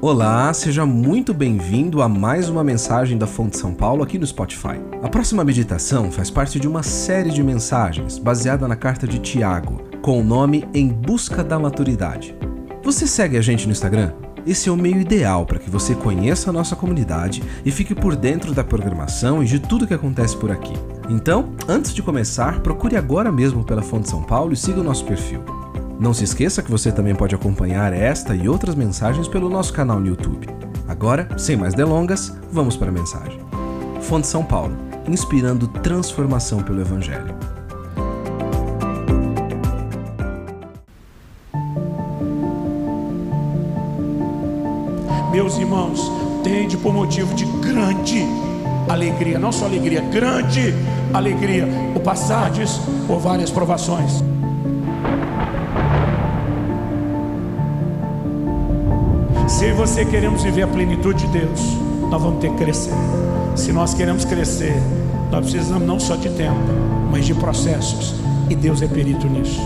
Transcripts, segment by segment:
Olá, seja muito bem-vindo a mais uma mensagem da Fonte São Paulo aqui no Spotify. A próxima meditação faz parte de uma série de mensagens baseada na carta de Tiago, com o nome Em Busca da Maturidade. Você segue a gente no Instagram? Esse é o meio ideal para que você conheça a nossa comunidade e fique por dentro da programação e de tudo que acontece por aqui. Então, antes de começar, procure agora mesmo pela Fonte São Paulo e siga o nosso perfil. Não se esqueça que você também pode acompanhar esta e outras mensagens pelo nosso canal no YouTube. Agora, sem mais delongas, vamos para a mensagem. Fonte São Paulo, inspirando transformação pelo Evangelho. Meus irmãos, tende por motivo de grande alegria, não só alegria, grande alegria, o passardes por várias provações. Eu e você queremos viver a plenitude de Deus, nós vamos ter que crescer. Se nós queremos crescer, nós precisamos não só de tempo, mas de processos. E Deus é perito nisso.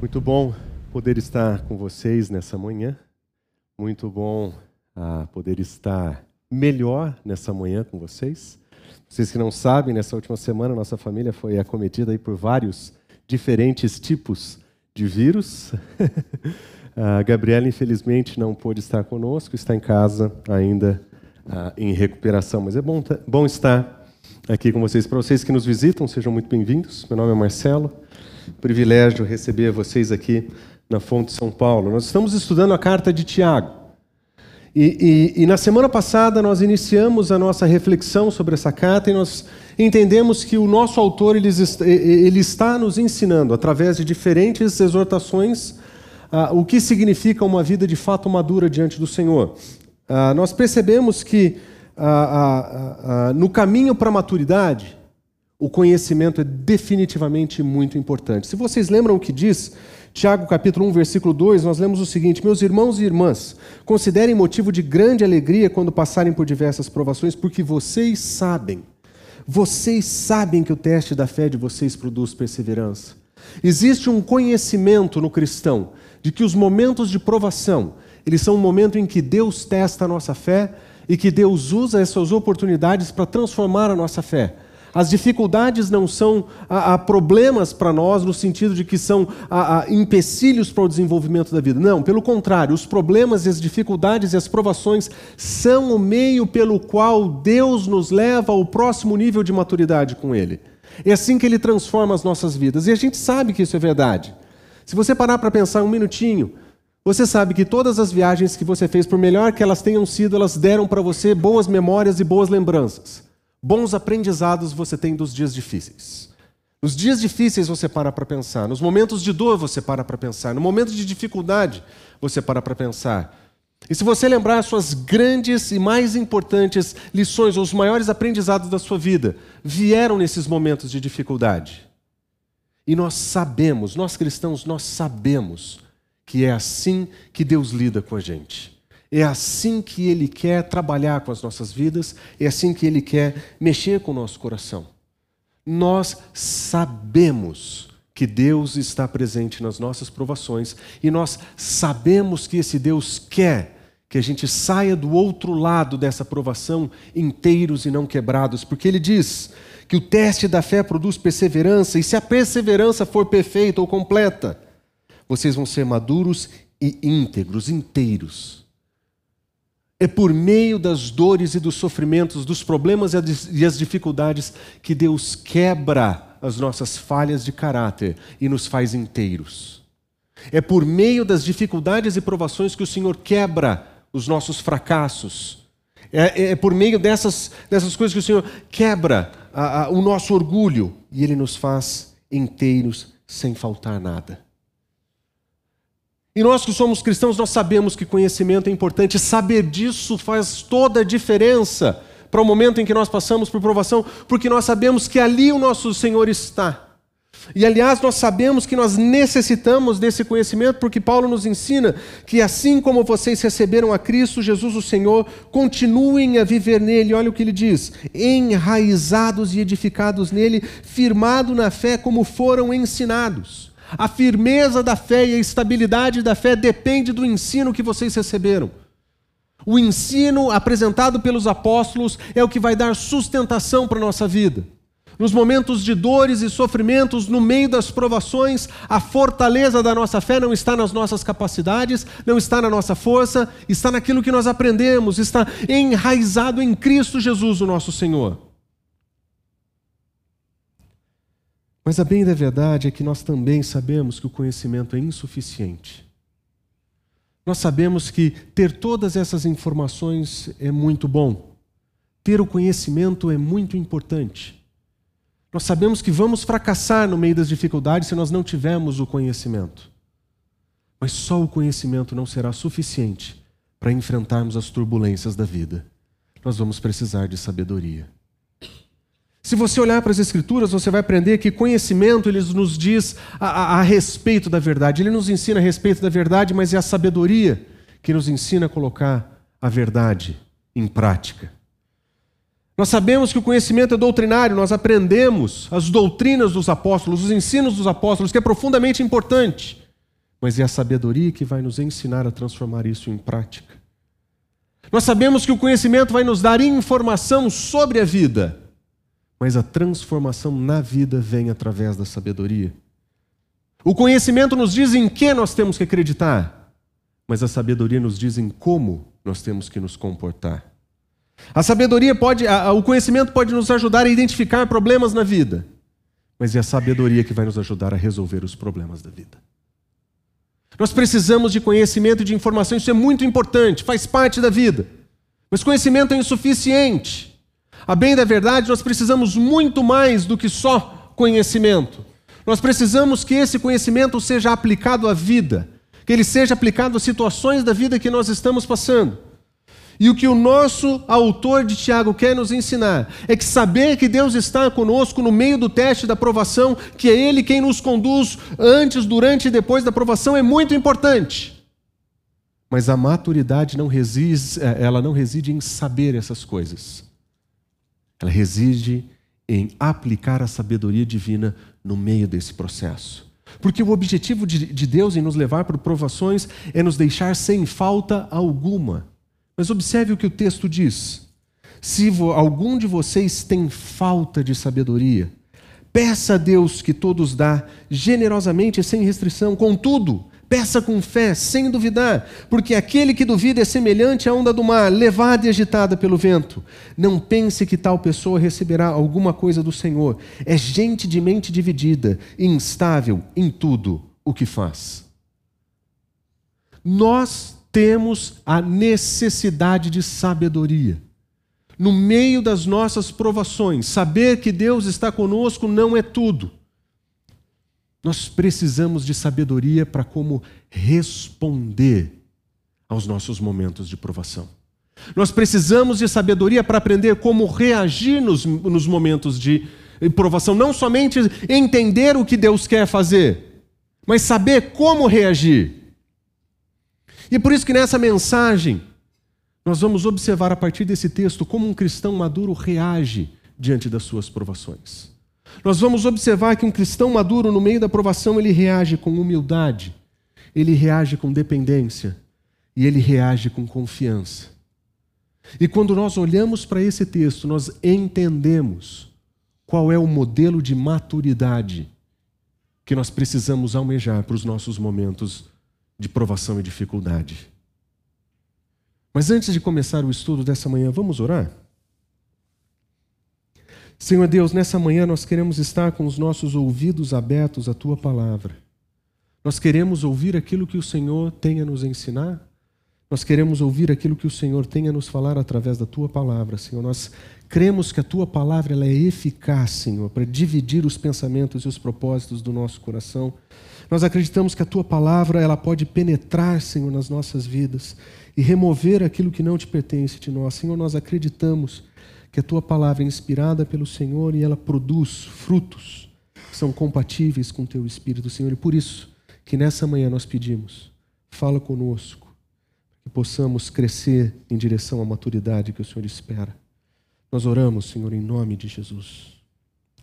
Muito bom poder estar com vocês nessa manhã. Muito bom ah, poder estar melhor nessa manhã com vocês. Vocês que não sabem, nessa última semana nossa família foi acometida por vários diferentes tipos de vírus. a Gabriela, infelizmente, não pôde estar conosco, está em casa ainda uh, em recuperação. Mas é bom, bom estar aqui com vocês. Para vocês que nos visitam, sejam muito bem-vindos. Meu nome é Marcelo. Privilégio receber vocês aqui na Fonte São Paulo. Nós estamos estudando a carta de Tiago. E, e, e, na semana passada nós iniciamos a nossa reflexão sobre essa carta e nós entendemos que o nosso autor ele, ele está nos ensinando, através de diferentes exortações, uh, o que significa uma vida de fato madura diante do Senhor. Uh, nós percebemos que uh, no caminho para a maturidade, o conhecimento é definitivamente muito importante. Se vocês lembram o que diz Tiago capítulo 1, versículo 2, nós lemos o seguinte: Meus irmãos e irmãs, considerem motivo de grande alegria quando passarem por diversas provações, porque vocês sabem, vocês sabem que o teste da fé de vocês produz perseverança. Existe um conhecimento no cristão de que os momentos de provação, eles são um momento em que Deus testa a nossa fé e que Deus usa essas oportunidades para transformar a nossa fé. As dificuldades não são a, a problemas para nós no sentido de que são a, a empecilhos para o desenvolvimento da vida. Não, pelo contrário, os problemas e as dificuldades e as provações são o meio pelo qual Deus nos leva ao próximo nível de maturidade com Ele. É assim que Ele transforma as nossas vidas. E a gente sabe que isso é verdade. Se você parar para pensar um minutinho, você sabe que todas as viagens que você fez, por melhor que elas tenham sido, elas deram para você boas memórias e boas lembranças. Bons aprendizados você tem dos dias difíceis. Nos dias difíceis você para para pensar, nos momentos de dor você para para pensar, no momento de dificuldade você para para pensar. E se você lembrar as suas grandes e mais importantes lições, ou os maiores aprendizados da sua vida, vieram nesses momentos de dificuldade. E nós sabemos, nós cristãos, nós sabemos que é assim que Deus lida com a gente. É assim que Ele quer trabalhar com as nossas vidas, é assim que Ele quer mexer com o nosso coração. Nós sabemos que Deus está presente nas nossas provações e nós sabemos que esse Deus quer que a gente saia do outro lado dessa provação inteiros e não quebrados, porque Ele diz que o teste da fé produz perseverança e se a perseverança for perfeita ou completa, vocês vão ser maduros e íntegros, inteiros é por meio das dores e dos sofrimentos, dos problemas e as dificuldades que Deus quebra as nossas falhas de caráter e nos faz inteiros. É por meio das dificuldades e provações que o Senhor quebra os nossos fracassos. É, é, é por meio dessas, dessas coisas que o Senhor quebra a, a, o nosso orgulho e Ele nos faz inteiros sem faltar nada. E nós que somos cristãos, nós sabemos que conhecimento é importante. Saber disso faz toda a diferença para o momento em que nós passamos por provação, porque nós sabemos que ali o nosso Senhor está. E aliás, nós sabemos que nós necessitamos desse conhecimento, porque Paulo nos ensina que assim como vocês receberam a Cristo Jesus o Senhor, continuem a viver nele. Olha o que ele diz: enraizados e edificados nele, firmado na fé como foram ensinados. A firmeza da fé e a estabilidade da fé depende do ensino que vocês receberam. O ensino apresentado pelos apóstolos é o que vai dar sustentação para a nossa vida nos momentos de dores e sofrimentos, no meio das provações, a fortaleza da nossa fé não está nas nossas capacidades, não está na nossa força, está naquilo que nós aprendemos, está enraizado em Cristo Jesus, o nosso Senhor. Mas a bem da verdade é que nós também sabemos que o conhecimento é insuficiente. Nós sabemos que ter todas essas informações é muito bom. Ter o conhecimento é muito importante. Nós sabemos que vamos fracassar no meio das dificuldades se nós não tivermos o conhecimento. Mas só o conhecimento não será suficiente para enfrentarmos as turbulências da vida. Nós vamos precisar de sabedoria. Se você olhar para as Escrituras, você vai aprender que conhecimento ele nos diz a, a, a, respeito da verdade. Ele nos ensina a respeito da verdade, mas é a sabedoria que nos ensina a colocar a verdade em prática. Nós sabemos que o conhecimento é doutrinário, nós aprendemos as doutrinas dos apóstolos, os ensinos dos apóstolos, que é profundamente importante. Mas é a sabedoria que vai nos ensinar a transformar isso em prática. Nós sabemos que o conhecimento vai nos dar informação sobre a vida, mas a transformação na vida vem através da sabedoria. O conhecimento nos diz em que nós temos que acreditar, mas a sabedoria nos diz em como nós temos que nos comportar. A sabedoria pode, a, o conhecimento pode nos ajudar a identificar problemas na vida, mas é a sabedoria que vai nos ajudar a resolver os problemas da vida. Nós precisamos de conhecimento e de informação, isso é muito importante, faz parte da vida. Mas conhecimento é insuficiente. A bem da verdade, nós precisamos muito mais do que só conhecimento. Nós precisamos que esse conhecimento seja aplicado à vida, que ele seja aplicado às situações da vida que nós estamos passando. E o que o nosso autor de Tiago quer nos ensinar é que saber que Deus está conosco no meio do teste da provação, que é Ele quem nos conduz antes, durante e depois da provação, é muito importante. Mas a maturidade não reside, é, ela não reside em saber essas coisas. Ela reside em aplicar a sabedoria divina no meio desse processo. Porque o objetivo de Deus em nos levar por provações é nos deixar sem falta alguma. Mas observe o que o texto diz. Se algum de vocês tem falta de sabedoria, peça a Deus que todos dá, generosamente e sem restrição. Contudo, peça com fé, sem duvidar, porque aquele que duvida é semelhante à onda do mar, levada e agitada pelo vento. Não pense que tal pessoa receberá alguma coisa do Senhor. É gente de mente dividida, instável em tudo o que faz. Nós temos a necessidade de sabedoria. No meio das nossas provações, saber que Deus está conosco não é tudo. Nós precisamos de sabedoria para como responder aos nossos momentos de provação. Nós precisamos de sabedoria para aprender como reagir nos, nos momentos de provação. Não somente entender o que Deus quer fazer, mas saber como reagir. E é por isso que nessa mensagem nós vamos observar a partir desse texto como um cristão maduro reage diante das suas provações. Nós vamos observar que um cristão maduro no meio da provação ele reage com humildade, ele reage com dependência e ele reage com confiança. E quando nós olhamos para esse texto, nós entendemos qual é o modelo de maturidade que nós precisamos almejar para os nossos momentos de provação e dificuldade. Mas antes de começar o estudo dessa manhã, vamos orar? Senhor Deus, nessa manhã nós queremos estar com os nossos ouvidos abertos à tua palavra. Nós queremos ouvir aquilo que o Senhor tem a nos ensinar. Nós queremos ouvir aquilo que o Senhor tem a nos falar através da tua palavra, Senhor. Nós cremos que a tua palavra ela é eficaz, Senhor, para dividir os pensamentos e os propósitos do nosso coração. Nós acreditamos que a tua palavra ela pode penetrar, Senhor, nas nossas vidas e remover aquilo que não te pertence de nós. Senhor, nós acreditamos que a tua palavra é inspirada pelo Senhor e ela produz frutos. que são compatíveis com o teu espírito, Senhor. E por isso que nessa manhã nós pedimos, fala conosco, que possamos crescer em direção à maturidade que o Senhor espera. Nós oramos, Senhor, em nome de Jesus.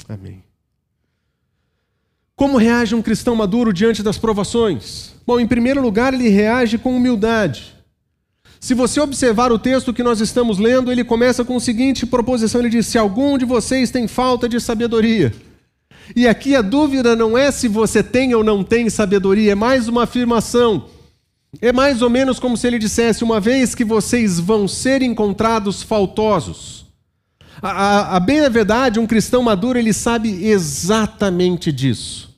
Amém. Como reage um cristão maduro diante das provações? Bom, em primeiro lugar, ele reage com humildade. Se você observar o texto que nós estamos lendo, ele começa com a seguinte proposição: ele diz: Se algum de vocês tem falta de sabedoria. E aqui a dúvida não é se você tem ou não tem sabedoria, é mais uma afirmação. É mais ou menos como se ele dissesse: uma vez que vocês vão ser encontrados faltosos. A, a, a bem a verdade, um cristão maduro, ele sabe exatamente disso.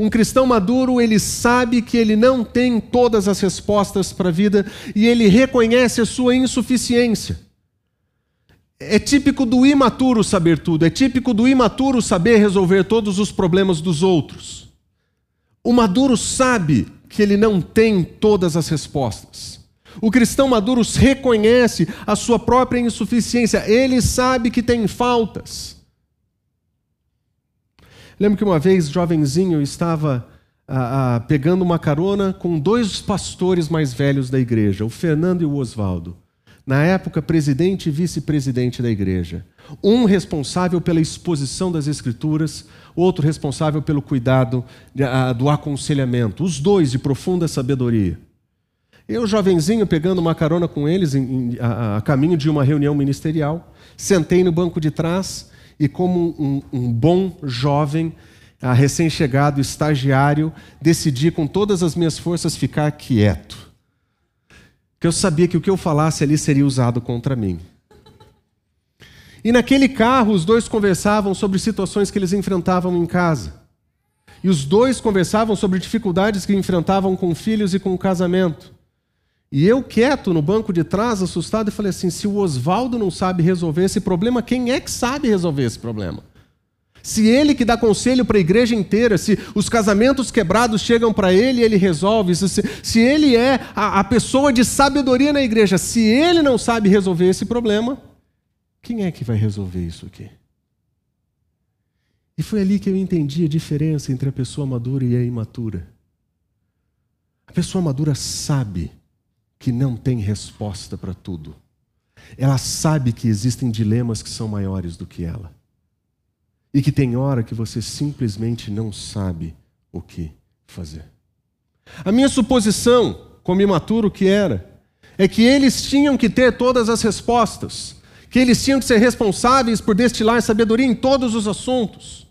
Um cristão maduro, ele sabe que ele não tem todas as respostas para a vida e ele reconhece a sua insuficiência. É típico do imaturo saber tudo, é típico do imaturo saber resolver todos os problemas dos outros. O maduro sabe que ele não tem todas as respostas. O cristão maduro reconhece a sua própria insuficiência, ele sabe que tem faltas. Lembro que uma vez, jovenzinho, eu estava ah, ah, pegando uma carona com dois pastores mais velhos da igreja, o Fernando e o Oswaldo. Na época, presidente e vice-presidente da igreja. Um responsável pela exposição das escrituras, outro responsável pelo cuidado ah, do aconselhamento. Os dois de profunda sabedoria. Eu, jovenzinho, pegando uma carona com eles em, em, a, a caminho de uma reunião ministerial, sentei no banco de trás e, como um, um bom jovem, recém-chegado, estagiário, decidi com todas as minhas forças ficar quieto. Porque eu sabia que o que eu falasse ali seria usado contra mim. E naquele carro, os dois conversavam sobre situações que eles enfrentavam em casa. E os dois conversavam sobre dificuldades que enfrentavam com filhos e com o casamento. E eu quieto no banco de trás, assustado, e falei assim: se o Oswaldo não sabe resolver esse problema, quem é que sabe resolver esse problema? Se ele que dá conselho para a igreja inteira, se os casamentos quebrados chegam para ele e ele resolve, se, se ele é a, a pessoa de sabedoria na igreja, se ele não sabe resolver esse problema, quem é que vai resolver isso aqui? E foi ali que eu entendi a diferença entre a pessoa madura e a imatura. A pessoa madura sabe que não tem resposta para tudo. Ela sabe que existem dilemas que são maiores do que ela. E que tem hora que você simplesmente não sabe o que fazer. A minha suposição, como imaturo que era, é que eles tinham que ter todas as respostas, que eles tinham que ser responsáveis por destilar sabedoria em todos os assuntos.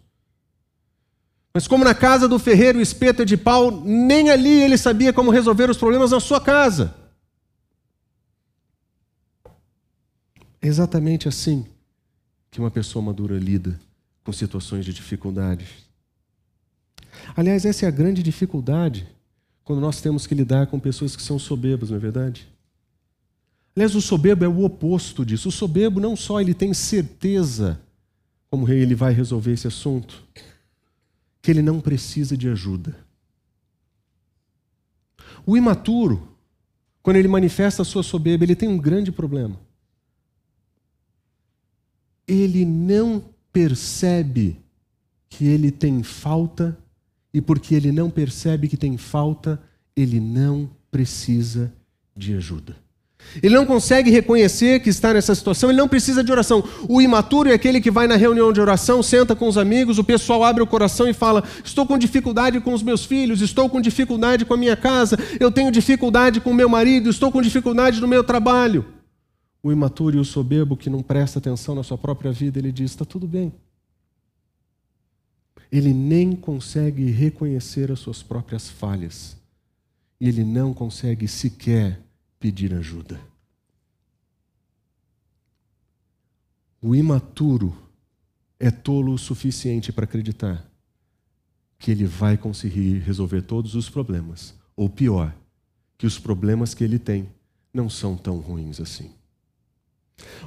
Mas como na casa do ferreiro o espeto é de pau, nem ali ele sabia como resolver os problemas na sua casa. É exatamente assim que uma pessoa madura lida com situações de dificuldades. Aliás, essa é a grande dificuldade quando nós temos que lidar com pessoas que são soberbas, não é verdade? Aliás, o soberbo é o oposto disso. O soberbo não só ele tem certeza como ele vai resolver esse assunto, que ele não precisa de ajuda. O imaturo, quando ele manifesta a sua soberba, ele tem um grande problema ele não percebe que ele tem falta, e porque ele não percebe que tem falta, ele não precisa de ajuda. Ele não consegue reconhecer que está nessa situação, ele não precisa de oração. O imaturo é aquele que vai na reunião de oração, senta com os amigos, o pessoal abre o coração e fala: Estou com dificuldade com os meus filhos, estou com dificuldade com a minha casa, eu tenho dificuldade com o meu marido, estou com dificuldade no meu trabalho. O imaturo e o soberbo que não presta atenção na sua própria vida, ele diz: está tudo bem. Ele nem consegue reconhecer as suas próprias falhas. E ele não consegue sequer pedir ajuda. O imaturo é tolo o suficiente para acreditar que ele vai conseguir resolver todos os problemas. Ou pior, que os problemas que ele tem não são tão ruins assim.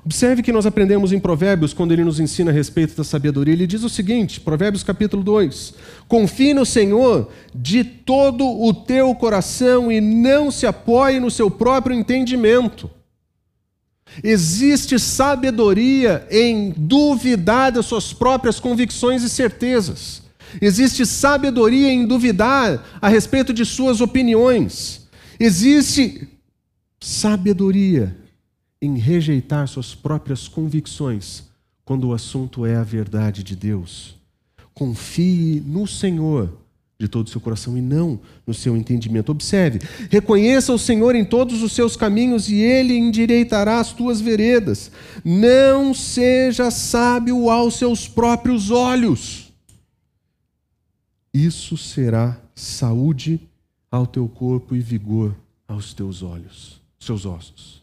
Observe que nós aprendemos em Provérbios, quando ele nos ensina a respeito da sabedoria, ele diz o seguinte, Provérbios capítulo 2: Confie no Senhor de todo o teu coração e não se apoie no seu próprio entendimento. Existe sabedoria em duvidar das suas próprias convicções e certezas. Existe sabedoria em duvidar a respeito de suas opiniões. Existe sabedoria em rejeitar suas próprias convicções quando o assunto é a verdade de Deus. Confie no Senhor de todo o seu coração e não no seu entendimento. Observe, reconheça o Senhor em todos os seus caminhos e ele endireitará as tuas veredas. Não seja sábio aos seus próprios olhos. Isso será saúde ao teu corpo e vigor aos teus olhos, seus ossos.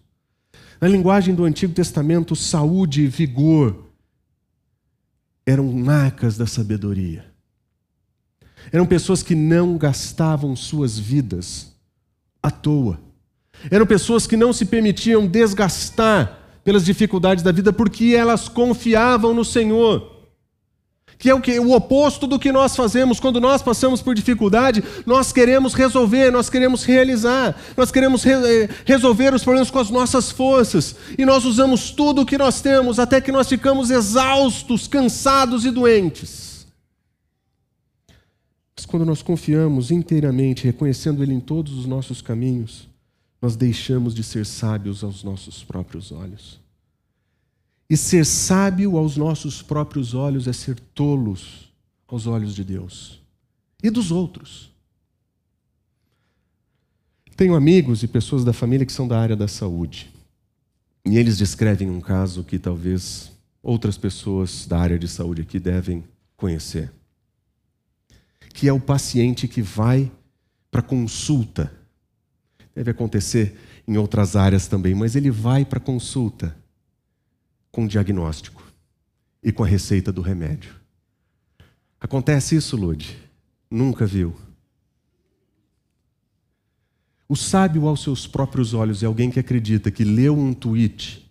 Na linguagem do Antigo Testamento, saúde e vigor eram marcas da sabedoria. Eram pessoas que não gastavam suas vidas à toa. Eram pessoas que não se permitiam desgastar pelas dificuldades da vida porque elas confiavam no Senhor. Que é o que o oposto do que nós fazemos quando nós passamos por dificuldade, nós queremos resolver, nós queremos realizar, nós queremos re eh, resolver os problemas com as nossas forças, e nós usamos tudo o que nós temos até que nós ficamos exaustos, cansados e doentes. Mas quando nós confiamos inteiramente, reconhecendo Ele em todos os nossos caminhos, nós deixamos de ser sábios aos nossos próprios olhos. E ser sábio aos nossos próprios olhos é ser tolos aos olhos de Deus e dos outros. Tenho amigos e pessoas da família que são da área da saúde. E eles descrevem um caso que talvez outras pessoas da área de saúde aqui devem conhecer que é o paciente que vai para consulta. Deve acontecer em outras áreas também, mas ele vai para consulta com diagnóstico e com a receita do remédio. Acontece isso, Lude? Nunca viu. O sábio aos seus próprios olhos é alguém que acredita que leu um tweet,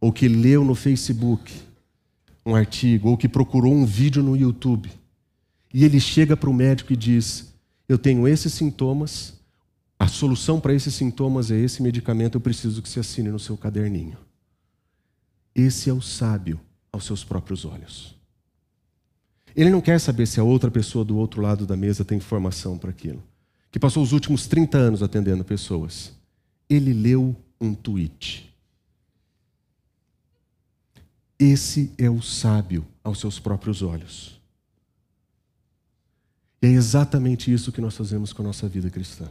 ou que leu no Facebook um artigo, ou que procurou um vídeo no YouTube, e ele chega para o médico e diz: Eu tenho esses sintomas, a solução para esses sintomas é esse medicamento, eu preciso que você assine no seu caderninho. Esse é o sábio aos seus próprios olhos. Ele não quer saber se a outra pessoa do outro lado da mesa tem informação para aquilo. Que passou os últimos 30 anos atendendo pessoas. Ele leu um tweet. Esse é o sábio aos seus próprios olhos. E é exatamente isso que nós fazemos com a nossa vida cristã.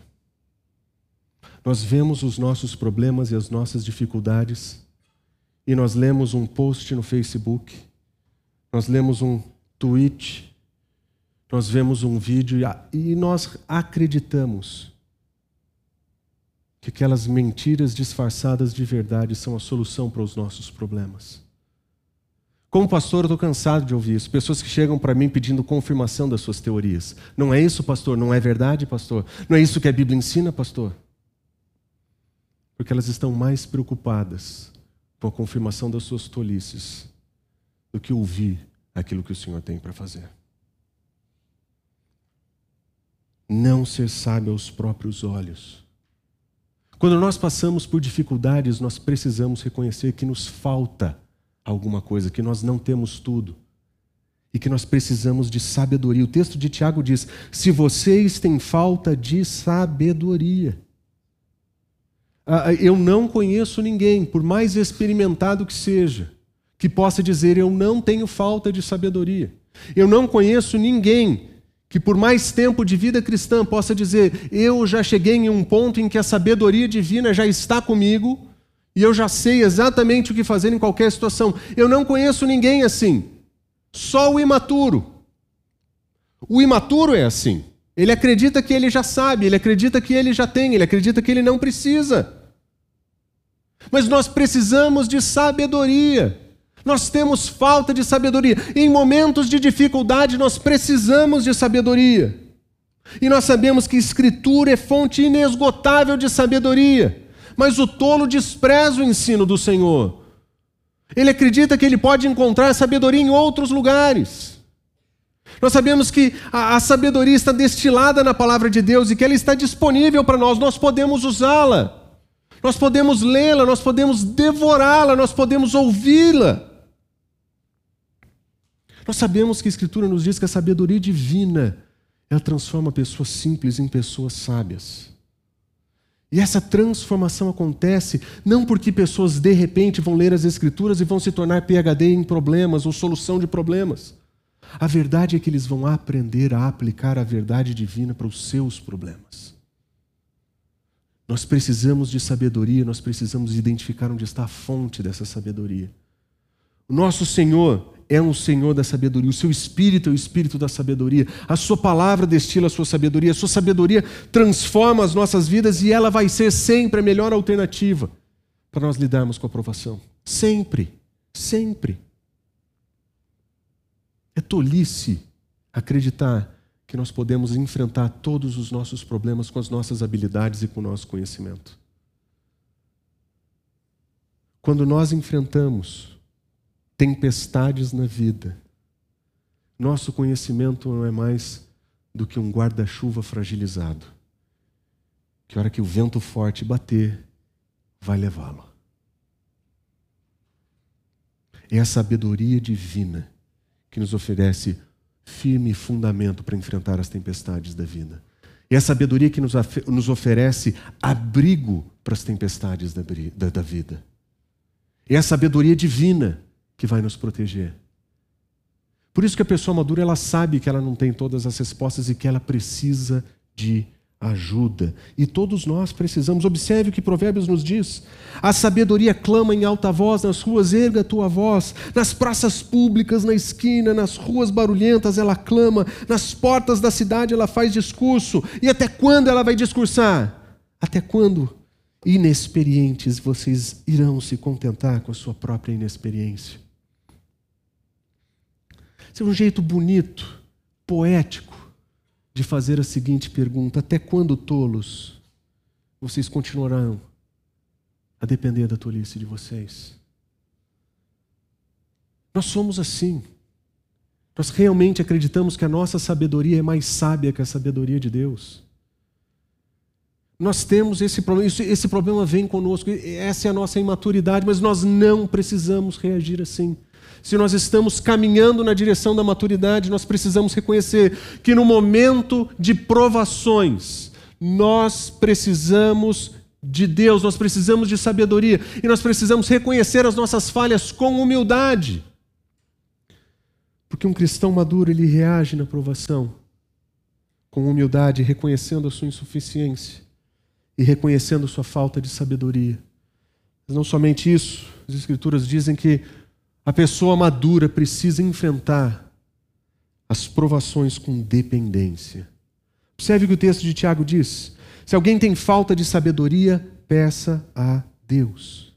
Nós vemos os nossos problemas e as nossas dificuldades, e nós lemos um post no Facebook, nós lemos um tweet, nós vemos um vídeo e nós acreditamos que aquelas mentiras disfarçadas de verdade são a solução para os nossos problemas. Como pastor, eu estou cansado de ouvir isso. Pessoas que chegam para mim pedindo confirmação das suas teorias. Não é isso, pastor? Não é verdade, pastor? Não é isso que a Bíblia ensina, pastor? Porque elas estão mais preocupadas a confirmação das suas tolices do que ouvir aquilo que o Senhor tem para fazer. Não ser sábio aos próprios olhos. Quando nós passamos por dificuldades, nós precisamos reconhecer que nos falta alguma coisa, que nós não temos tudo e que nós precisamos de sabedoria. O texto de Tiago diz: se vocês têm falta de sabedoria. Ah, ah, eu não conheço ninguém, por mais experimentado que seja, que possa dizer eu não tenho falta de sabedoria. Eu não conheço ninguém que, por mais tempo de vida cristã, possa dizer eu já cheguei em um ponto em que a sabedoria divina já está comigo e eu já sei exatamente o que fazer em qualquer situação. Eu não conheço ninguém assim. Só o imaturo. O imaturo é assim. Ele acredita que ele já sabe, ele acredita que ele já tem, ele acredita que ele não precisa. Mas nós precisamos de sabedoria. Nós temos falta de sabedoria. Em momentos de dificuldade, nós precisamos de sabedoria. E nós sabemos que Escritura é fonte inesgotável de sabedoria mas o tolo despreza o ensino do Senhor. Ele acredita que ele pode encontrar sabedoria em outros lugares. Nós sabemos que a, a sabedoria está destilada na palavra de Deus e que ela está disponível para nós, nós podemos usá-la, nós podemos lê-la, nós podemos devorá-la, nós podemos ouvi-la. Nós sabemos que a Escritura nos diz que a sabedoria divina ela transforma pessoas simples em pessoas sábias. E essa transformação acontece não porque pessoas de repente vão ler as Escrituras e vão se tornar PhD em problemas ou solução de problemas. A verdade é que eles vão aprender a aplicar a verdade divina para os seus problemas. Nós precisamos de sabedoria, nós precisamos identificar onde está a fonte dessa sabedoria. O nosso Senhor é um Senhor da sabedoria, o seu espírito é o espírito da sabedoria, a sua palavra destila a sua sabedoria, a sua sabedoria transforma as nossas vidas e ela vai ser sempre a melhor alternativa para nós lidarmos com a aprovação. Sempre, sempre. É tolice acreditar que nós podemos enfrentar todos os nossos problemas com as nossas habilidades e com o nosso conhecimento. Quando nós enfrentamos tempestades na vida, nosso conhecimento não é mais do que um guarda-chuva fragilizado, que a hora que o vento forte bater, vai levá-lo. É a sabedoria divina que nos oferece firme fundamento para enfrentar as tempestades da vida. É a sabedoria que nos, nos oferece abrigo para as tempestades da, da, da vida. É a sabedoria divina que vai nos proteger. Por isso que a pessoa madura ela sabe que ela não tem todas as respostas e que ela precisa de ajuda. E todos nós precisamos. Observe o que Provérbios nos diz. A sabedoria clama em alta voz nas ruas, erga a tua voz. Nas praças públicas, na esquina, nas ruas barulhentas, ela clama. Nas portas da cidade, ela faz discurso. E até quando ela vai discursar? Até quando, inexperientes, vocês irão se contentar com a sua própria inexperiência? Esse é um jeito bonito, poético, de fazer a seguinte pergunta: Até quando, tolos, vocês continuarão a depender da tolice de vocês? Nós somos assim. Nós realmente acreditamos que a nossa sabedoria é mais sábia que a sabedoria de Deus. Nós temos esse problema, esse problema vem conosco, essa é a nossa imaturidade, mas nós não precisamos reagir assim se nós estamos caminhando na direção da maturidade, nós precisamos reconhecer que no momento de provações, nós precisamos de Deus, nós precisamos de sabedoria e nós precisamos reconhecer as nossas falhas com humildade. Porque um cristão maduro, ele reage na provação com humildade, reconhecendo a sua insuficiência e reconhecendo sua falta de sabedoria. Mas não somente isso, as Escrituras dizem que a pessoa madura precisa enfrentar as provações com dependência. Observe o que o texto de Tiago diz. Se alguém tem falta de sabedoria, peça a Deus.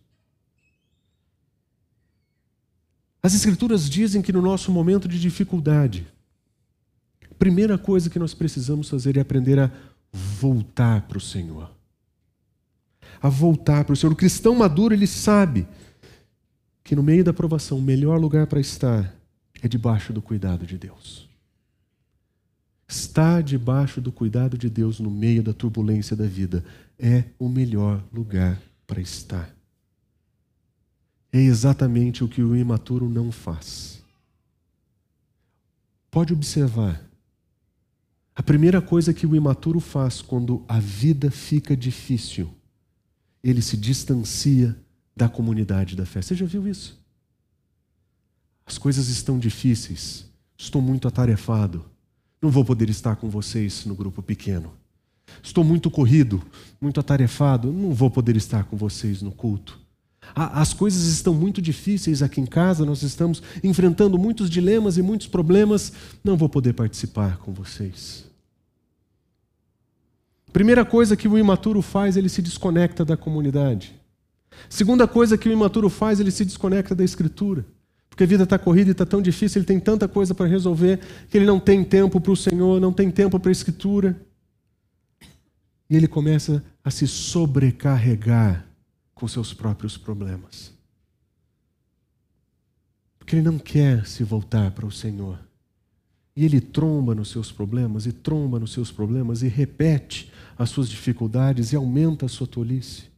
As Escrituras dizem que no nosso momento de dificuldade, a primeira coisa que nós precisamos fazer é aprender a voltar para o Senhor. A voltar para o Senhor. O cristão maduro, ele sabe que no meio da provação, o melhor lugar para estar é debaixo do cuidado de Deus. Estar debaixo do cuidado de Deus no meio da turbulência da vida é o melhor lugar para estar. É exatamente o que o imaturo não faz. Pode observar. A primeira coisa que o imaturo faz quando a vida fica difícil, ele se distancia da comunidade da fé. Você já viu isso? As coisas estão difíceis, estou muito atarefado, não vou poder estar com vocês no grupo pequeno. Estou muito corrido, muito atarefado, não vou poder estar com vocês no culto. As coisas estão muito difíceis aqui em casa, nós estamos enfrentando muitos dilemas e muitos problemas, não vou poder participar com vocês. Primeira coisa que o imaturo faz, ele se desconecta da comunidade. Segunda coisa que o imaturo faz, ele se desconecta da Escritura. Porque a vida está corrida e está tão difícil, ele tem tanta coisa para resolver, que ele não tem tempo para o Senhor, não tem tempo para a Escritura. E ele começa a se sobrecarregar com seus próprios problemas. Porque ele não quer se voltar para o Senhor. E ele tromba nos seus problemas, e tromba nos seus problemas, e repete as suas dificuldades, e aumenta a sua tolice.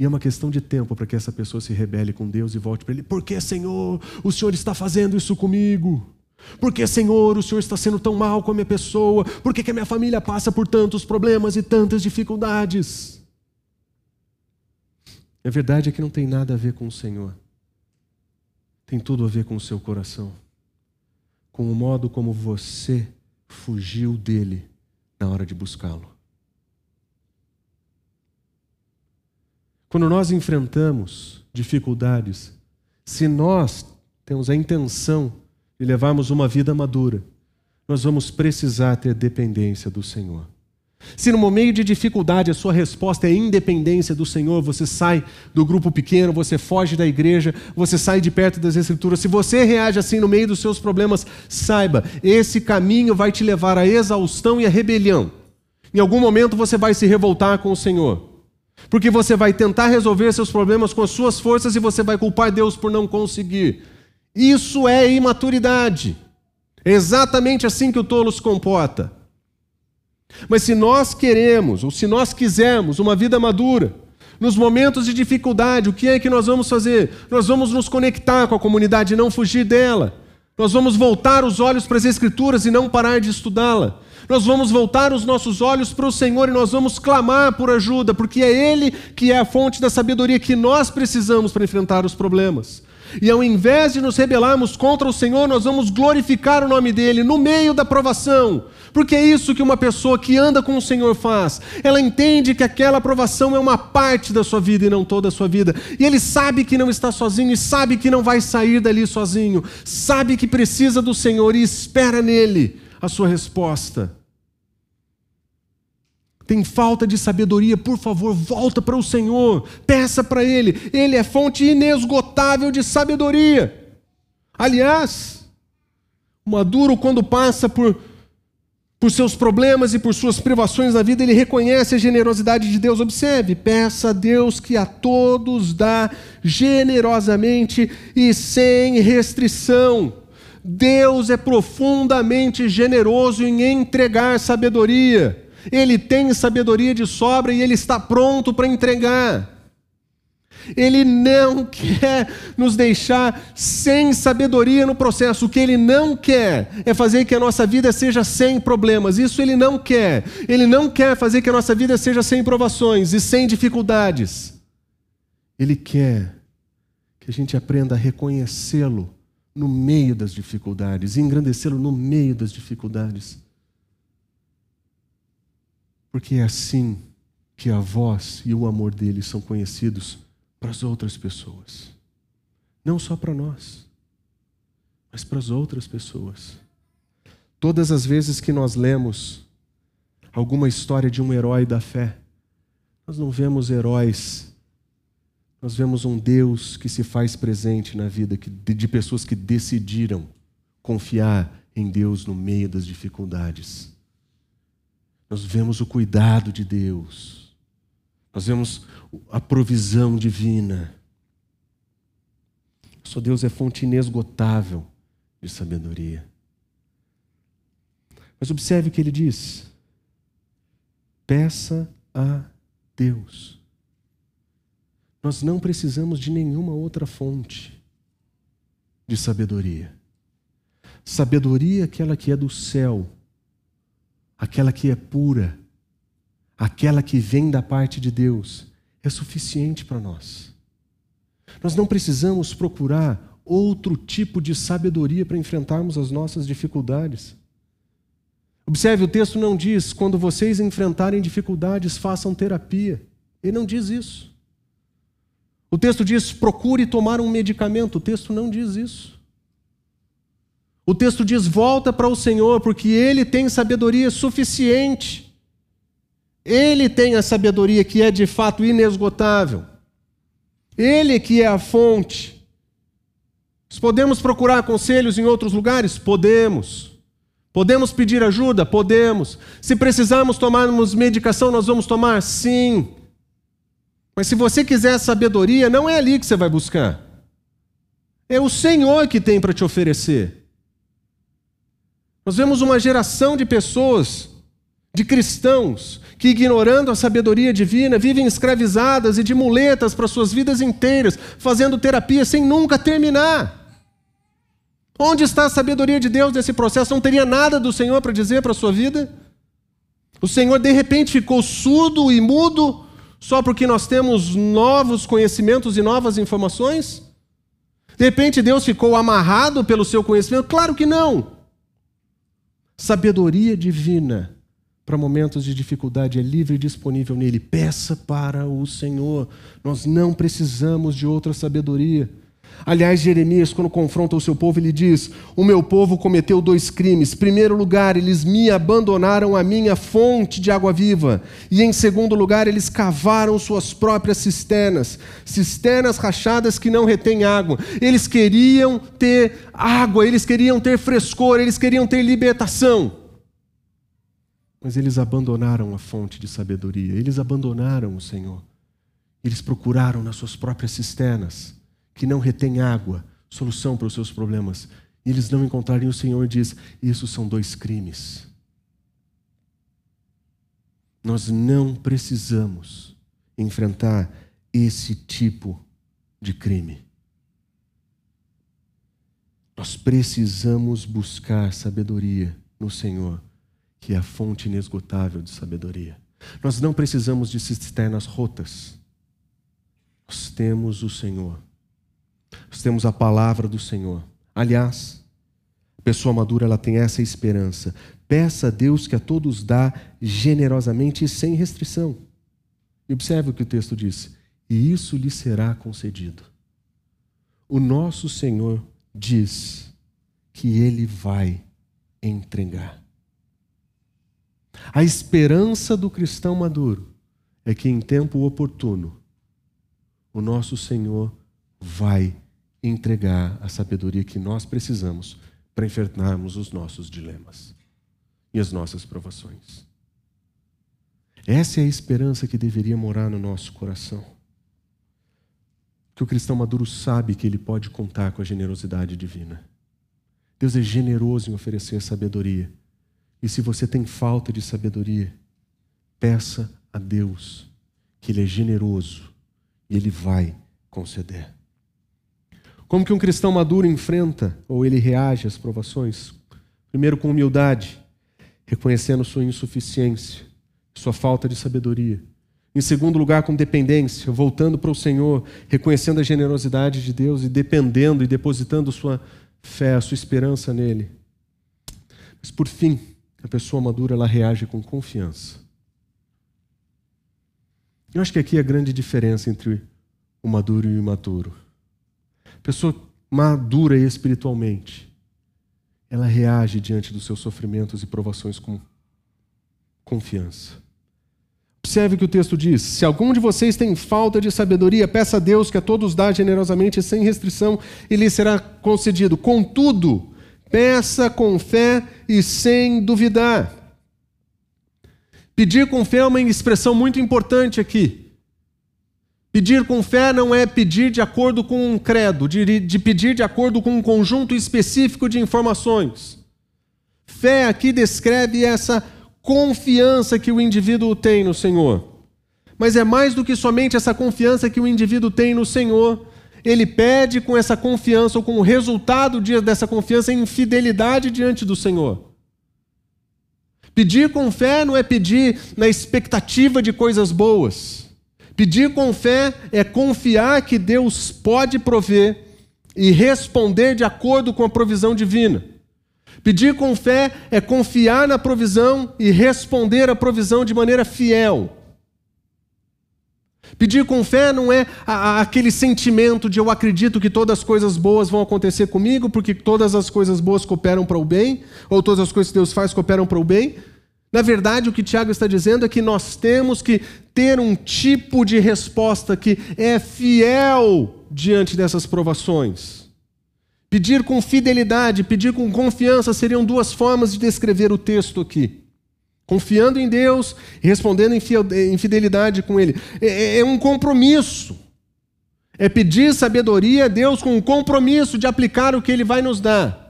E é uma questão de tempo para que essa pessoa se rebele com Deus e volte para Ele. Por que, Senhor, o Senhor está fazendo isso comigo? Por que, Senhor, o Senhor está sendo tão mal com a minha pessoa? Por que, que a minha família passa por tantos problemas e tantas dificuldades? A verdade é que não tem nada a ver com o Senhor. Tem tudo a ver com o seu coração. Com o modo como você fugiu dele na hora de buscá-lo. Quando nós enfrentamos dificuldades, se nós temos a intenção de levarmos uma vida madura, nós vamos precisar ter dependência do Senhor. Se no momento de dificuldade a sua resposta é independência do Senhor, você sai do grupo pequeno, você foge da igreja, você sai de perto das Escrituras. Se você reage assim no meio dos seus problemas, saiba, esse caminho vai te levar à exaustão e à rebelião. Em algum momento você vai se revoltar com o Senhor. Porque você vai tentar resolver seus problemas com as suas forças e você vai culpar Deus por não conseguir. Isso é imaturidade. É exatamente assim que o tolo se comporta. Mas se nós queremos, ou se nós quisermos uma vida madura, nos momentos de dificuldade, o que é que nós vamos fazer? Nós vamos nos conectar com a comunidade e não fugir dela. Nós vamos voltar os olhos para as Escrituras e não parar de estudá-la. Nós vamos voltar os nossos olhos para o Senhor e nós vamos clamar por ajuda, porque é Ele que é a fonte da sabedoria que nós precisamos para enfrentar os problemas. E ao invés de nos rebelarmos contra o Senhor, nós vamos glorificar o nome dele no meio da provação. Porque é isso que uma pessoa que anda com o Senhor faz. Ela entende que aquela aprovação é uma parte da sua vida e não toda a sua vida. E ele sabe que não está sozinho e sabe que não vai sair dali sozinho. Sabe que precisa do Senhor e espera nele a sua resposta tem falta de sabedoria, por favor, volta para o Senhor, peça para Ele, Ele é fonte inesgotável de sabedoria. Aliás, o maduro, quando passa por, por seus problemas e por suas privações na vida, ele reconhece a generosidade de Deus. Observe, peça a Deus que a todos dá generosamente e sem restrição. Deus é profundamente generoso em entregar sabedoria. Ele tem sabedoria de sobra e ele está pronto para entregar. Ele não quer nos deixar sem sabedoria no processo. O que ele não quer é fazer que a nossa vida seja sem problemas. Isso ele não quer. Ele não quer fazer que a nossa vida seja sem provações e sem dificuldades. Ele quer que a gente aprenda a reconhecê-lo no meio das dificuldades e engrandecê-lo no meio das dificuldades. Porque é assim que a voz e o amor dele são conhecidos para as outras pessoas. Não só para nós, mas para as outras pessoas. Todas as vezes que nós lemos alguma história de um herói da fé, nós não vemos heróis, nós vemos um Deus que se faz presente na vida de pessoas que decidiram confiar em Deus no meio das dificuldades nós vemos o cuidado de Deus, nós vemos a provisão divina. Só Deus é fonte inesgotável de sabedoria. Mas observe o que ele diz: peça a Deus. Nós não precisamos de nenhuma outra fonte de sabedoria. Sabedoria aquela que é do céu aquela que é pura, aquela que vem da parte de Deus, é suficiente para nós. Nós não precisamos procurar outro tipo de sabedoria para enfrentarmos as nossas dificuldades. Observe, o texto não diz: quando vocês enfrentarem dificuldades, façam terapia. Ele não diz isso. O texto diz: procure tomar um medicamento. O texto não diz isso. O texto diz: volta para o Senhor, porque Ele tem sabedoria suficiente. Ele tem a sabedoria que é de fato inesgotável. Ele que é a fonte. Podemos procurar conselhos em outros lugares? Podemos. Podemos pedir ajuda? Podemos. Se precisarmos tomarmos medicação, nós vamos tomar? Sim. Mas se você quiser sabedoria, não é ali que você vai buscar. É o Senhor que tem para te oferecer. Nós vemos uma geração de pessoas de cristãos que, ignorando a sabedoria divina, vivem escravizadas e de muletas para suas vidas inteiras, fazendo terapia sem nunca terminar. Onde está a sabedoria de Deus nesse processo? Não teria nada do Senhor para dizer para a sua vida? O Senhor de repente ficou surdo e mudo só porque nós temos novos conhecimentos e novas informações? De repente Deus ficou amarrado pelo seu conhecimento? Claro que não. Sabedoria divina para momentos de dificuldade é livre e disponível nele. Peça para o Senhor. Nós não precisamos de outra sabedoria. Aliás, Jeremias, quando confronta o seu povo, ele diz: O meu povo cometeu dois crimes. Em primeiro lugar, eles me abandonaram a minha fonte de água viva. E em segundo lugar, eles cavaram suas próprias cisternas cisternas rachadas que não retêm água. Eles queriam ter água, eles queriam ter frescor, eles queriam ter libertação. Mas eles abandonaram a fonte de sabedoria, eles abandonaram o Senhor. Eles procuraram nas suas próprias cisternas que não retém água, solução para os seus problemas. E eles não encontrarem o Senhor diz: Isso são dois crimes. Nós não precisamos enfrentar esse tipo de crime. Nós precisamos buscar sabedoria no Senhor, que é a fonte inesgotável de sabedoria. Nós não precisamos de cisternas rotas. Nós temos o Senhor. Nós temos a palavra do Senhor. Aliás, a pessoa madura ela tem essa esperança. Peça a Deus que a todos dá generosamente e sem restrição. E observe o que o texto diz: e isso lhe será concedido. O nosso Senhor diz que ele vai entregar. A esperança do cristão maduro é que em tempo oportuno o nosso Senhor vai entregar a sabedoria que nós precisamos para enfrentarmos os nossos dilemas e as nossas provações. Essa é a esperança que deveria morar no nosso coração. Que o cristão maduro sabe que ele pode contar com a generosidade divina. Deus é generoso em oferecer sabedoria. E se você tem falta de sabedoria, peça a Deus que Ele é generoso e Ele vai conceder. Como que um cristão maduro enfrenta ou ele reage às provações? Primeiro, com humildade, reconhecendo sua insuficiência, sua falta de sabedoria. Em segundo lugar, com dependência, voltando para o Senhor, reconhecendo a generosidade de Deus e dependendo e depositando sua fé, sua esperança nele. Mas por fim, a pessoa madura ela reage com confiança. Eu acho que aqui é a grande diferença entre o maduro e o imaturo pessoa madura espiritualmente, ela reage diante dos seus sofrimentos e provações com confiança. Observe que o texto diz: Se algum de vocês tem falta de sabedoria, peça a Deus que a todos dá generosamente, sem restrição, e lhe será concedido. Contudo, peça com fé e sem duvidar. Pedir com fé é uma expressão muito importante aqui. Pedir com fé não é pedir de acordo com um credo, de, de, pedir de acordo com um conjunto específico de informações. Fé aqui descreve essa confiança que o indivíduo tem no Senhor. Mas é mais do que somente essa confiança que o indivíduo tem no Senhor. Ele pede com essa confiança, ou com o resultado dessa confiança, em fidelidade diante do Senhor. Pedir com fé não é pedir na expectativa de coisas boas. Pedir com fé é confiar que Deus pode prover e responder de acordo com a provisão divina. Pedir com fé é confiar na provisão e responder à provisão de maneira fiel. Pedir com fé não é aquele sentimento de eu acredito que todas as coisas boas vão acontecer comigo, porque todas as coisas boas cooperam para o bem, ou todas as coisas que Deus faz cooperam para o bem. Na verdade, o que Tiago está dizendo é que nós temos que ter um tipo de resposta que é fiel diante dessas provações. Pedir com fidelidade, pedir com confiança seriam duas formas de descrever o texto aqui. Confiando em Deus e respondendo em fidelidade com Ele. É, é, é um compromisso. É pedir sabedoria a Deus com um compromisso de aplicar o que Ele vai nos dar.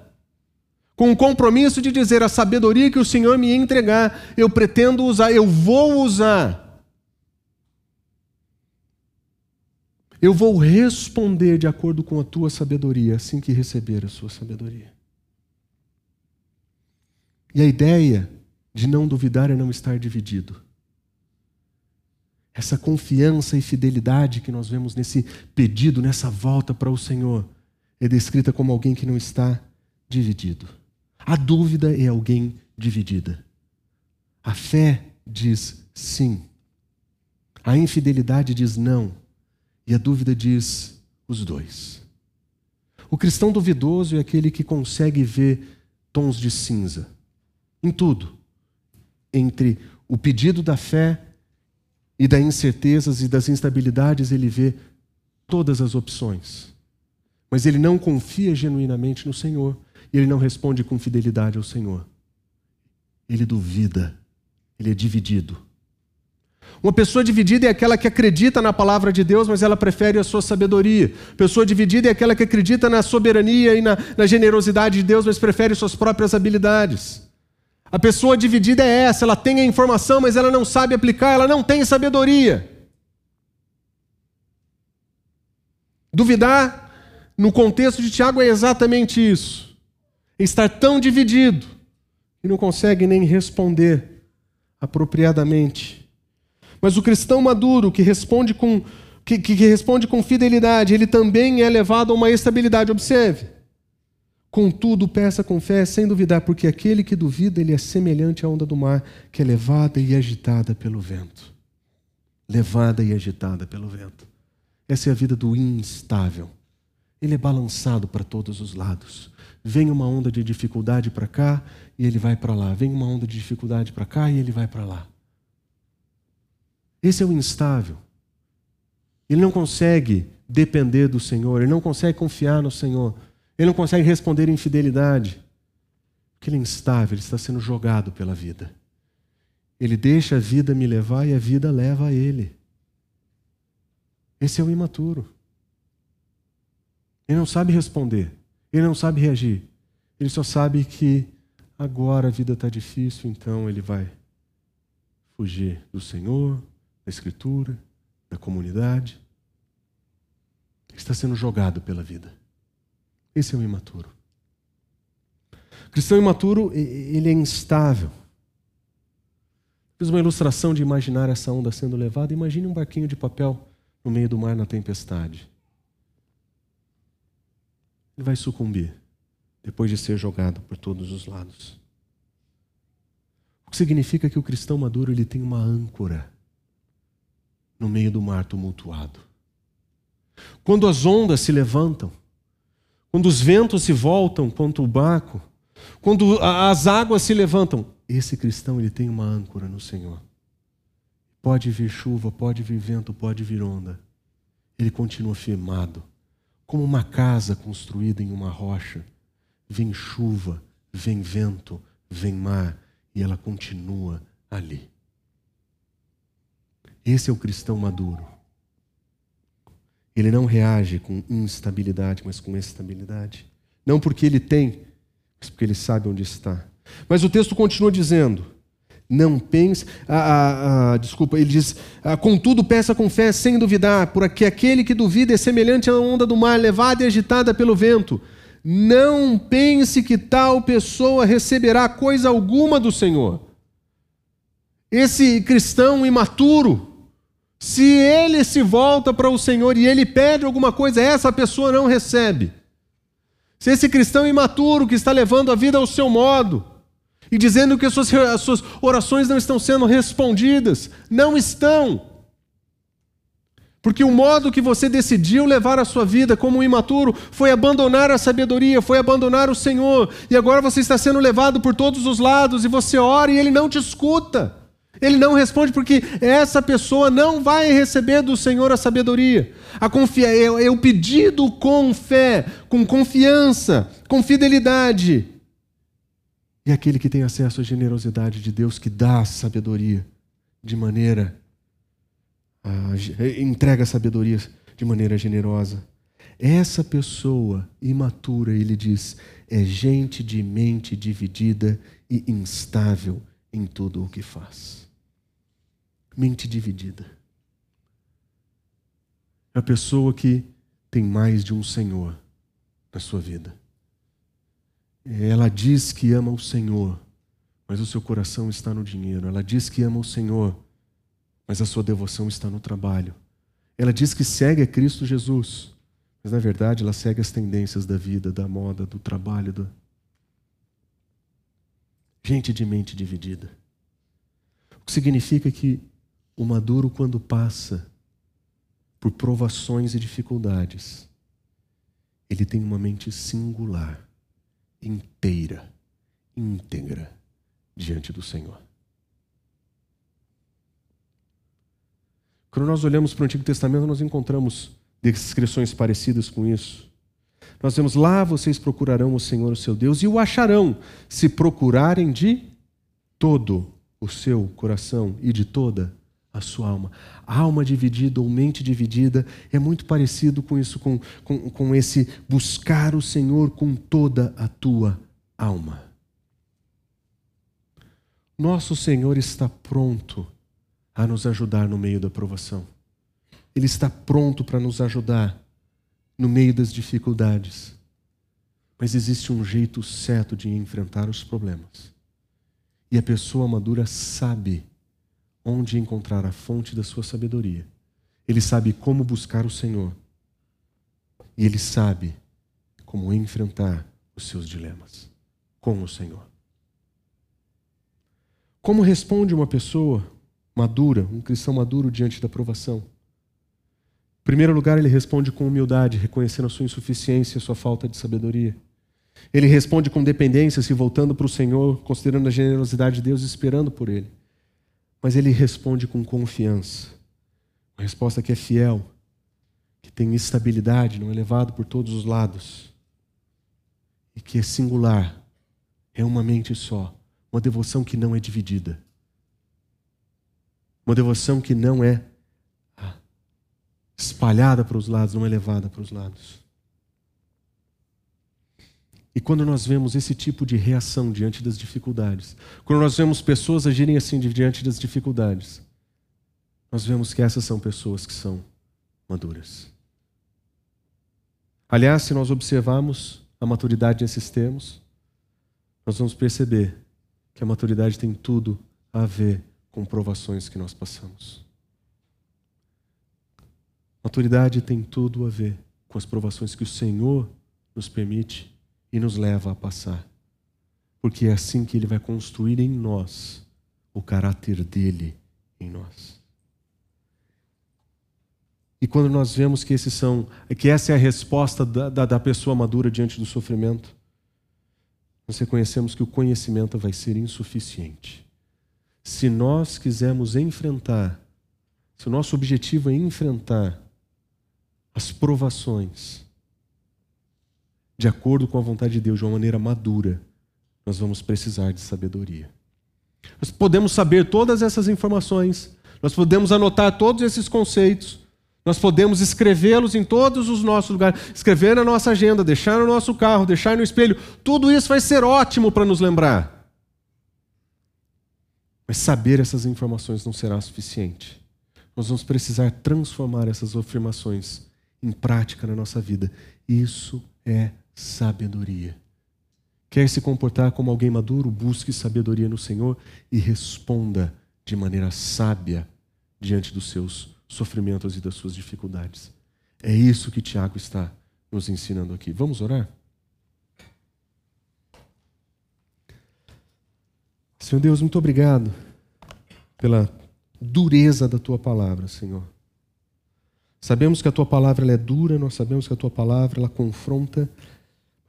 Com o compromisso de dizer a sabedoria que o Senhor me entregar, eu pretendo usar, eu vou usar. Eu vou responder de acordo com a tua sabedoria, assim que receber a sua sabedoria. E a ideia de não duvidar é não estar dividido. Essa confiança e fidelidade que nós vemos nesse pedido, nessa volta para o Senhor, é descrita como alguém que não está dividido. A dúvida é alguém dividida. A fé diz sim. A infidelidade diz não. E a dúvida diz os dois. O cristão duvidoso é aquele que consegue ver tons de cinza em tudo, entre o pedido da fé e das incertezas e das instabilidades, ele vê todas as opções. Mas ele não confia genuinamente no Senhor e ele não responde com fidelidade ao Senhor. Ele duvida, ele é dividido. Uma pessoa dividida é aquela que acredita na palavra de Deus, mas ela prefere a sua sabedoria. Pessoa dividida é aquela que acredita na soberania e na, na generosidade de Deus, mas prefere suas próprias habilidades. A pessoa dividida é essa, ela tem a informação, mas ela não sabe aplicar, ela não tem sabedoria. Duvidar, no contexto de Tiago, é exatamente isso. Estar tão dividido que não consegue nem responder apropriadamente. Mas o cristão maduro que responde com, que, que responde com fidelidade, ele também é levado a uma estabilidade. Observe. Contudo, peça com fé, sem duvidar, porque aquele que duvida, ele é semelhante à onda do mar, que é levada e agitada pelo vento. Levada e agitada pelo vento. Essa é a vida do instável. Ele é balançado para todos os lados. Vem uma onda de dificuldade para cá e ele vai para lá. Vem uma onda de dificuldade para cá e ele vai para lá. Esse é o instável. Ele não consegue depender do Senhor, ele não consegue confiar no Senhor. Ele não consegue responder em fidelidade. Porque ele é instável, ele está sendo jogado pela vida. Ele deixa a vida me levar e a vida leva a ele. Esse é o imaturo. Ele não sabe responder, ele não sabe reagir. Ele só sabe que agora a vida está difícil, então ele vai fugir do Senhor, da Escritura, da comunidade. Ele está sendo jogado pela vida. Esse é o imaturo. O cristão imaturo, ele é instável. Fiz uma ilustração de imaginar essa onda sendo levada. Imagine um barquinho de papel no meio do mar na tempestade. Ele vai sucumbir depois de ser jogado por todos os lados. O que significa que o cristão maduro ele tem uma âncora no meio do mar tumultuado. Quando as ondas se levantam, quando os ventos se voltam contra o barco, quando as águas se levantam, esse cristão ele tem uma âncora no Senhor. Pode vir chuva, pode vir vento, pode vir onda. Ele continua firmado, como uma casa construída em uma rocha. Vem chuva, vem vento, vem mar, e ela continua ali. Esse é o cristão maduro. Ele não reage com instabilidade, mas com estabilidade. Não porque ele tem, mas porque ele sabe onde está. Mas o texto continua dizendo: não pense. Ah, ah, ah, desculpa, ele diz: ah, contudo, peça com fé, sem duvidar, porque aquele que duvida é semelhante à onda do mar, levada e agitada pelo vento. Não pense que tal pessoa receberá coisa alguma do Senhor. Esse cristão imaturo, se ele se volta para o Senhor e ele pede alguma coisa, essa pessoa não recebe. Se esse cristão imaturo que está levando a vida ao seu modo e dizendo que as suas, as suas orações não estão sendo respondidas, não estão. Porque o modo que você decidiu levar a sua vida como um imaturo foi abandonar a sabedoria, foi abandonar o Senhor, e agora você está sendo levado por todos os lados e você ora e ele não te escuta. Ele não responde porque essa pessoa não vai receber do Senhor a sabedoria. A confia é, é o pedido com fé, com confiança, com fidelidade. E aquele que tem acesso à generosidade de Deus que dá a sabedoria de maneira entrega a sabedoria de maneira generosa. Essa pessoa imatura, ele diz, é gente de mente dividida e instável em tudo o que faz. Mente dividida. É a pessoa que tem mais de um Senhor na sua vida. Ela diz que ama o Senhor, mas o seu coração está no dinheiro. Ela diz que ama o Senhor, mas a sua devoção está no trabalho. Ela diz que segue a Cristo Jesus, mas na verdade ela segue as tendências da vida, da moda, do trabalho. Do... Gente de mente dividida. O que significa que o maduro, quando passa por provações e dificuldades, ele tem uma mente singular, inteira, íntegra diante do Senhor. Quando nós olhamos para o Antigo Testamento, nós encontramos descrições parecidas com isso. Nós vemos lá vocês procurarão o Senhor, o seu Deus, e o acharão, se procurarem de todo o seu coração e de toda a sua alma. Alma dividida ou mente dividida é muito parecido com isso, com, com, com esse buscar o Senhor com toda a tua alma. Nosso Senhor está pronto a nos ajudar no meio da provação. Ele está pronto para nos ajudar no meio das dificuldades. Mas existe um jeito certo de enfrentar os problemas. E a pessoa madura sabe onde encontrar a fonte da sua sabedoria. Ele sabe como buscar o Senhor. E ele sabe como enfrentar os seus dilemas com o Senhor. Como responde uma pessoa madura, um cristão maduro diante da provação? Em primeiro lugar, ele responde com humildade, reconhecendo a sua insuficiência, a sua falta de sabedoria. Ele responde com dependência, se voltando para o Senhor, considerando a generosidade de Deus, esperando por Ele. Mas ele responde com confiança. Uma resposta que é fiel, que tem estabilidade, não é levado por todos os lados. E que é singular, é uma mente só. Uma devoção que não é dividida. Uma devoção que não é ah, espalhada para os lados, não é levada para os lados. E quando nós vemos esse tipo de reação diante das dificuldades, quando nós vemos pessoas agirem assim diante das dificuldades, nós vemos que essas são pessoas que são maduras. Aliás, se nós observarmos a maturidade nesses termos, nós vamos perceber que a maturidade tem tudo a ver com provações que nós passamos. Maturidade tem tudo a ver com as provações que o Senhor nos permite e nos leva a passar. Porque é assim que Ele vai construir em nós o caráter dele em nós. E quando nós vemos que esses são, que essa é a resposta da, da, da pessoa madura diante do sofrimento, nós reconhecemos que o conhecimento vai ser insuficiente. Se nós quisermos enfrentar, se o nosso objetivo é enfrentar as provações de acordo com a vontade de Deus, de uma maneira madura, nós vamos precisar de sabedoria. Nós podemos saber todas essas informações, nós podemos anotar todos esses conceitos, nós podemos escrevê-los em todos os nossos lugares, escrever na nossa agenda, deixar no nosso carro, deixar no espelho. Tudo isso vai ser ótimo para nos lembrar. Mas saber essas informações não será suficiente. Nós vamos precisar transformar essas afirmações em prática na nossa vida. Isso é sabedoria. Quer se comportar como alguém maduro? Busque sabedoria no Senhor e responda de maneira sábia diante dos seus sofrimentos e das suas dificuldades. É isso que Tiago está nos ensinando aqui. Vamos orar? Senhor Deus, muito obrigado pela dureza da tua palavra, Senhor. Sabemos que a tua palavra é dura, nós sabemos que a tua palavra ela confronta,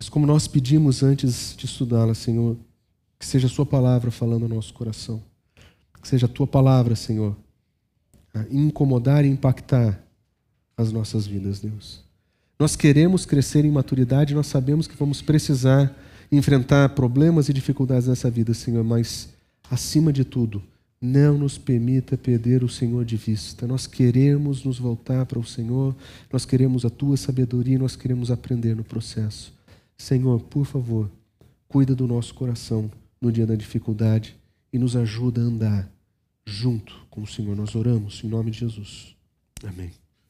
mas como nós pedimos antes de estudá-la, Senhor, que seja a sua palavra falando no nosso coração. Que seja a tua palavra, Senhor, a incomodar e impactar as nossas vidas, Deus. Nós queremos crescer em maturidade, nós sabemos que vamos precisar enfrentar problemas e dificuldades nessa vida, Senhor, mas acima de tudo, Não nos permita perder o Senhor de vista. Nós queremos nos voltar para o Senhor, nós queremos a tua sabedoria, nós queremos aprender no processo. Senhor, por favor, cuida do nosso coração no dia da dificuldade e nos ajuda a andar junto com o Senhor. Nós oramos em nome de Jesus. Amém.